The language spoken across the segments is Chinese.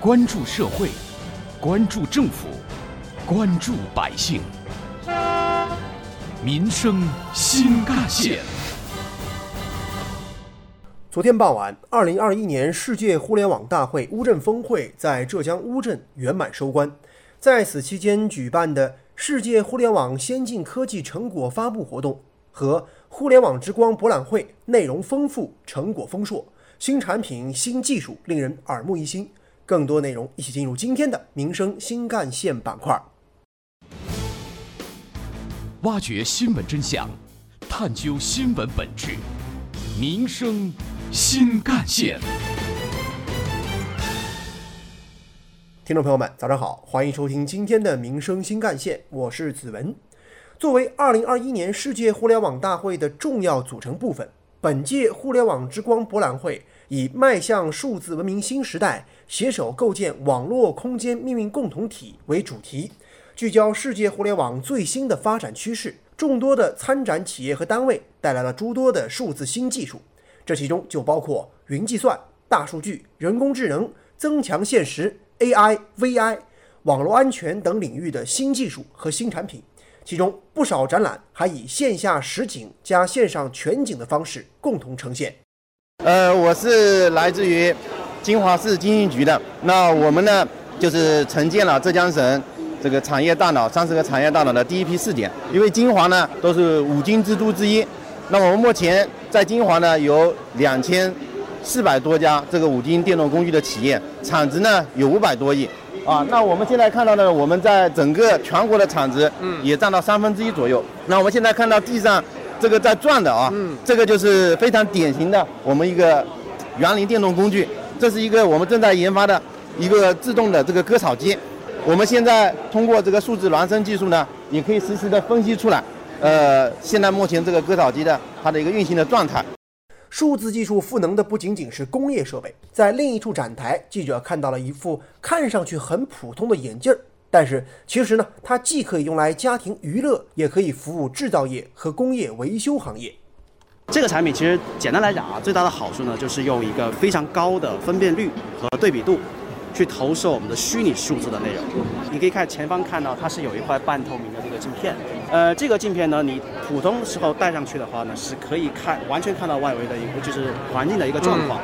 关注社会，关注政府，关注百姓，民生新干线。昨天傍晚，二零二一年世界互联网大会乌镇峰会在浙江乌镇圆满收官。在此期间举办的世界互联网先进科技成果发布活动和互联网之光博览会，内容丰富，成果丰硕，新产品、新技术令人耳目一新。更多内容，一起进入今天的民生新干线板块，挖掘新闻真相，探究新闻本质，民生新干线。听众朋友们，早上好，欢迎收听今天的民生新干线，我是子文。作为二零二一年世界互联网大会的重要组成部分，本届互联网之光博览会以迈向数字文明新时代。携手构建网络空间命运共同体为主题，聚焦世界互联网最新的发展趋势。众多的参展企业和单位带来了诸多的数字新技术，这其中就包括云计算、大数据、人工智能、增强现实、AI、VI、网络安全等领域的新技术和新产品。其中不少展览还以线下实景加线上全景的方式共同呈现。呃，我是来自于。金华市经信局的，那我们呢，就是承建了浙江省这个产业大脑三十个产业大脑的第一批试点。因为金华呢都是五金之都之一，那我们目前在金华呢有两千四百多家这个五金电动工具的企业，产值呢有五百多亿。啊，那我们现在看到呢，我们在整个全国的产值，也占到三分之一左右。那我们现在看到地上这个在转的啊，嗯，这个就是非常典型的我们一个园林电动工具。这是一个我们正在研发的一个自动的这个割草机，我们现在通过这个数字孪生技术呢，也可以实时的分析出来，呃，现在目前这个割草机的它的一个运行的状态。数字技术赋能的不仅仅是工业设备，在另一处展台，记者看到了一副看上去很普通的眼镜儿，但是其实呢，它既可以用来家庭娱乐，也可以服务制造业和工业维修行业。这个产品其实简单来讲啊，最大的好处呢，就是用一个非常高的分辨率和对比度，去投射我们的虚拟数字的内容。你可以看前方看到，它是有一块半透明的这个镜片。呃，这个镜片呢，你普通时候戴上去的话呢，是可以看完全看到外围的一个就是环境的一个状况。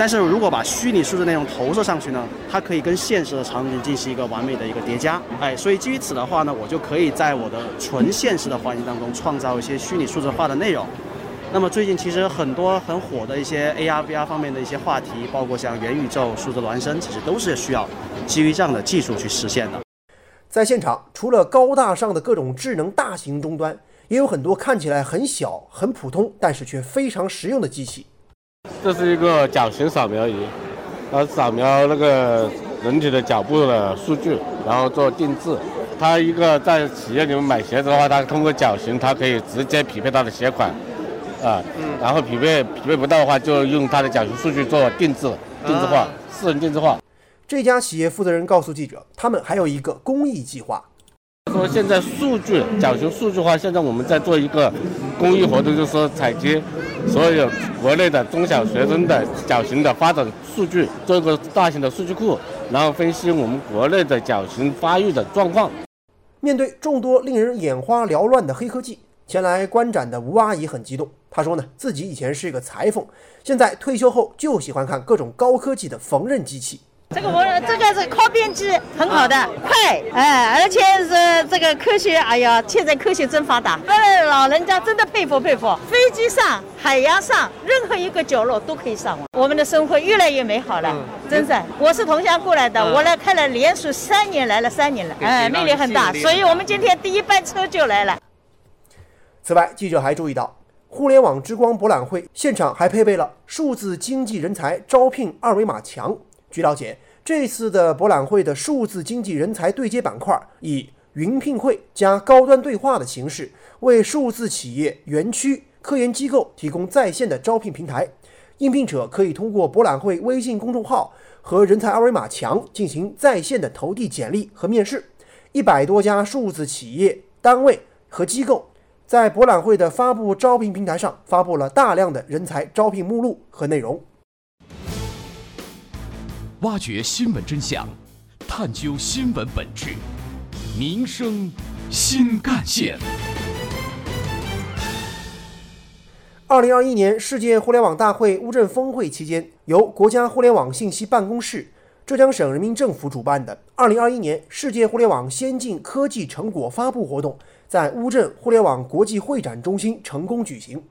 但是如果把虚拟数字内容投射上去呢，它可以跟现实的场景进行一个完美的一个叠加。哎，所以基于此的话呢，我就可以在我的纯现实的环境当中创造一些虚拟数字化的内容。那么最近其实很多很火的一些 AR、VR 方面的一些话题，包括像元宇宙、数字孪生，其实都是需要基于这样的技术去实现的。在现场，除了高大上的各种智能大型终端，也有很多看起来很小、很普通，但是却非常实用的机器。这是一个脚型扫描仪，它扫描那个人体的脚部的数据，然后做定制。它一个在企业里面买鞋子的话，它通过脚型，它可以直接匹配它的鞋款。啊，嗯，然后匹配匹配不到的话，就用它的脚型数据做定制、定制化、私人定制化。这家企业负责人告诉记者，他们还有一个公益计划。说现在数据脚型数据化，现在我们在做一个公益活动，就是说采集所有国内的中小学生的脚型的发展数据，做一个大型的数据库，然后分析我们国内的脚型发育的状况。面对众多令人眼花缭乱的黑科技。前来观展的吴阿姨很激动，她说呢，自己以前是一个裁缝，现在退休后就喜欢看各种高科技的缝纫机器。这个我这个是靠边机，很好的，快，哎，而且是这个科学，哎呀，现在科学真发达，呃，老人家真的佩服佩服。飞机上、海洋上，任何一个角落都可以上网，我们的生活越来越美好了，真是。我是桐乡过来的，我来开了连续三年，来了三年了，哎，魅力很大，所以我们今天第一班车就来了。此外，记者还注意到，互联网之光博览会现场还配备了数字经济人才招聘二维码墙。据了解，这次的博览会的数字经济人才对接板块以云聘会加高端对话的形式，为数字企业、园区、科研机构提供在线的招聘平台。应聘者可以通过博览会微信公众号和人才二维码墙进行在线的投递简历和面试。一百多家数字企业单位和机构。在博览会的发布招聘平台上，发布了大量的人才招聘目录和内容。挖掘新闻真相，探究新闻本质，民生新干线。二零二一年世界互联网大会乌镇峰会期间，由国家互联网信息办公室、浙江省人民政府主办的二零二一年世界互联网先进科技成果发布活动，在乌镇互联网国际会展中心成功举行。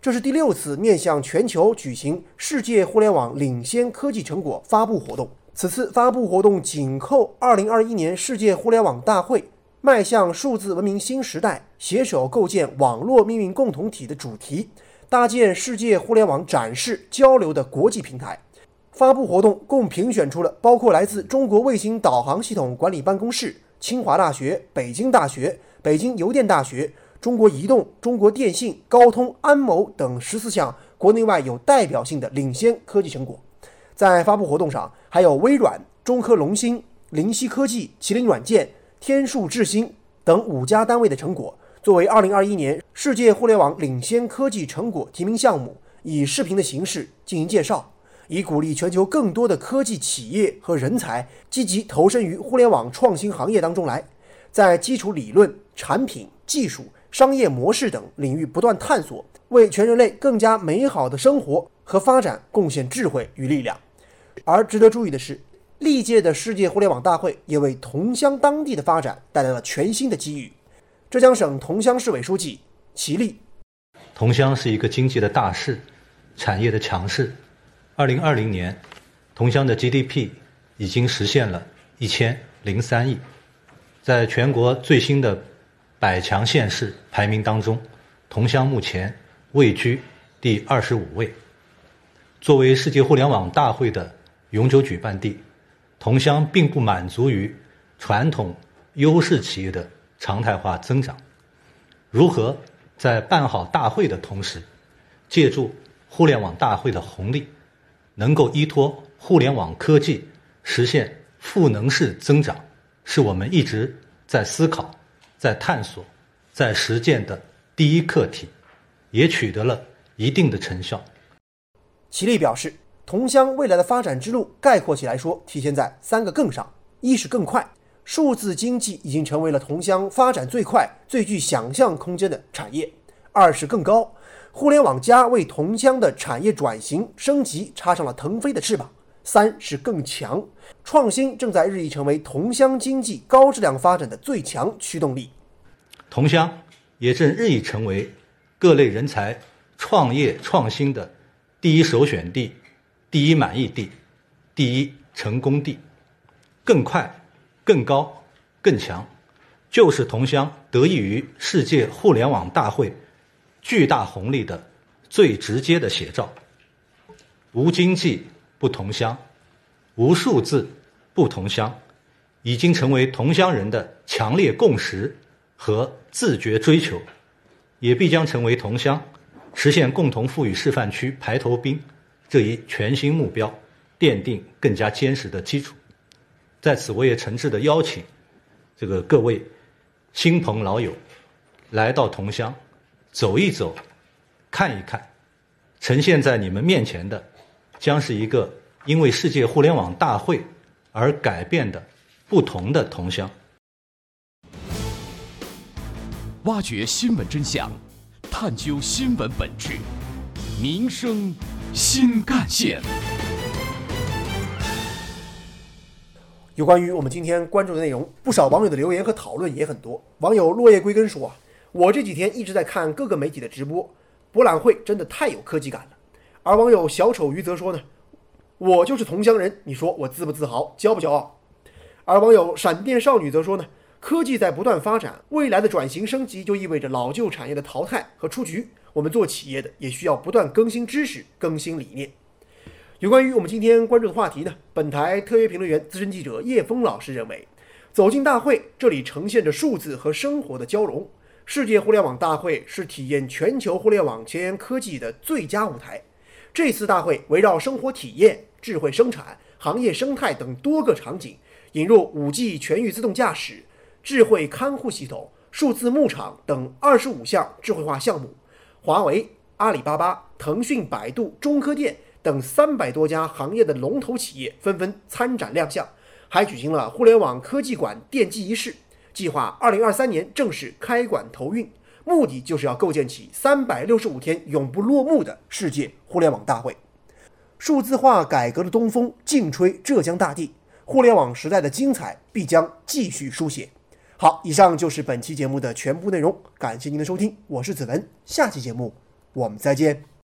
这是第六次面向全球举行世界互联网领先科技成果发布活动。此次发布活动紧扣二零二一年世界互联网大会“迈向数字文明新时代，携手构建网络命运共同体”的主题。搭建世界互联网展示交流的国际平台。发布活动共评选出了包括来自中国卫星导航系统管理办公室、清华大学、北京大学、北京邮电大学、中国移动、中国电信、高通、安谋等十四项国内外有代表性的领先科技成果。在发布活动上，还有微软、中科龙芯、灵犀科技、麒麟软件、天数智新等五家单位的成果。作为2021年世界互联网领先科技成果提名项目，以视频的形式进行介绍，以鼓励全球更多的科技企业和人才积极投身于互联网创新行业当中来，在基础理论、产品、技术、商业模式等领域不断探索，为全人类更加美好的生活和发展贡献智慧与力量。而值得注意的是，历届的世界互联网大会也为桐乡当地的发展带来了全新的机遇。浙江省桐乡市委书记齐力，桐乡是一个经济的大市，产业的强势。二零二零年，桐乡的 GDP 已经实现了一千零三亿，在全国最新的百强县市排名当中，桐乡目前位居第二十五位。作为世界互联网大会的永久举办地，桐乡并不满足于传统优势企业的。常态化增长，如何在办好大会的同时，借助互联网大会的红利，能够依托互联网科技实现赋能式增长，是我们一直在思考、在探索、在实践的第一课题，也取得了一定的成效。齐力表示，桐乡未来的发展之路，概括起来说，体现在三个更上：一是更快。数字经济已经成为了桐乡发展最快、最具想象空间的产业。二是更高，互联网加为桐乡的产业转型升级插上了腾飞的翅膀。三是更强，创新正在日益成为桐乡经济高质量发展的最强驱动力。桐乡也正日益成为各类人才创业创新的第一首选地、第一满意地、第一成功地。更快。更高、更强，就是桐乡得益于世界互联网大会巨大红利的最直接的写照。无经济不同乡，无数字不同乡，已经成为桐乡人的强烈共识和自觉追求，也必将成为桐乡实现共同富裕示范区排头兵这一全新目标奠定更加坚实的基础。在此，我也诚挚的邀请这个各位亲朋老友来到桐乡走一走、看一看，呈现在你们面前的将是一个因为世界互联网大会而改变的不同的桐乡。挖掘新闻真相，探究新闻本质，民生新干线。有关于我们今天关注的内容，不少网友的留言和讨论也很多。网友落叶归根说啊，我这几天一直在看各个媒体的直播，博览会真的太有科技感了。而网友小丑鱼则说呢，我就是同乡人，你说我自不自豪，骄不骄傲？而网友闪电少女则说呢，科技在不断发展，未来的转型升级就意味着老旧产业的淘汰和出局，我们做企业的也需要不断更新知识、更新理念。有关于我们今天关注的话题呢？本台特约评论员、资深记者叶峰老师认为，走进大会，这里呈现着数字和生活的交融。世界互联网大会是体验全球互联网前沿科技的最佳舞台。这次大会围绕生活体验、智慧生产、行业生态等多个场景，引入 5G 全域自动驾驶、智慧看护系统、数字牧场等二十五项智慧化项目。华为、阿里巴巴、腾讯、百度、中科电。等三百多家行业的龙头企业纷纷参展亮相，还举行了互联网科技馆奠基仪式，计划二零二三年正式开馆投运，目的就是要构建起三百六十五天永不落幕的世界互联网大会。数字化改革的东风劲吹浙江大地，互联网时代的精彩必将继续书写。好，以上就是本期节目的全部内容，感谢您的收听，我是子文，下期节目我们再见。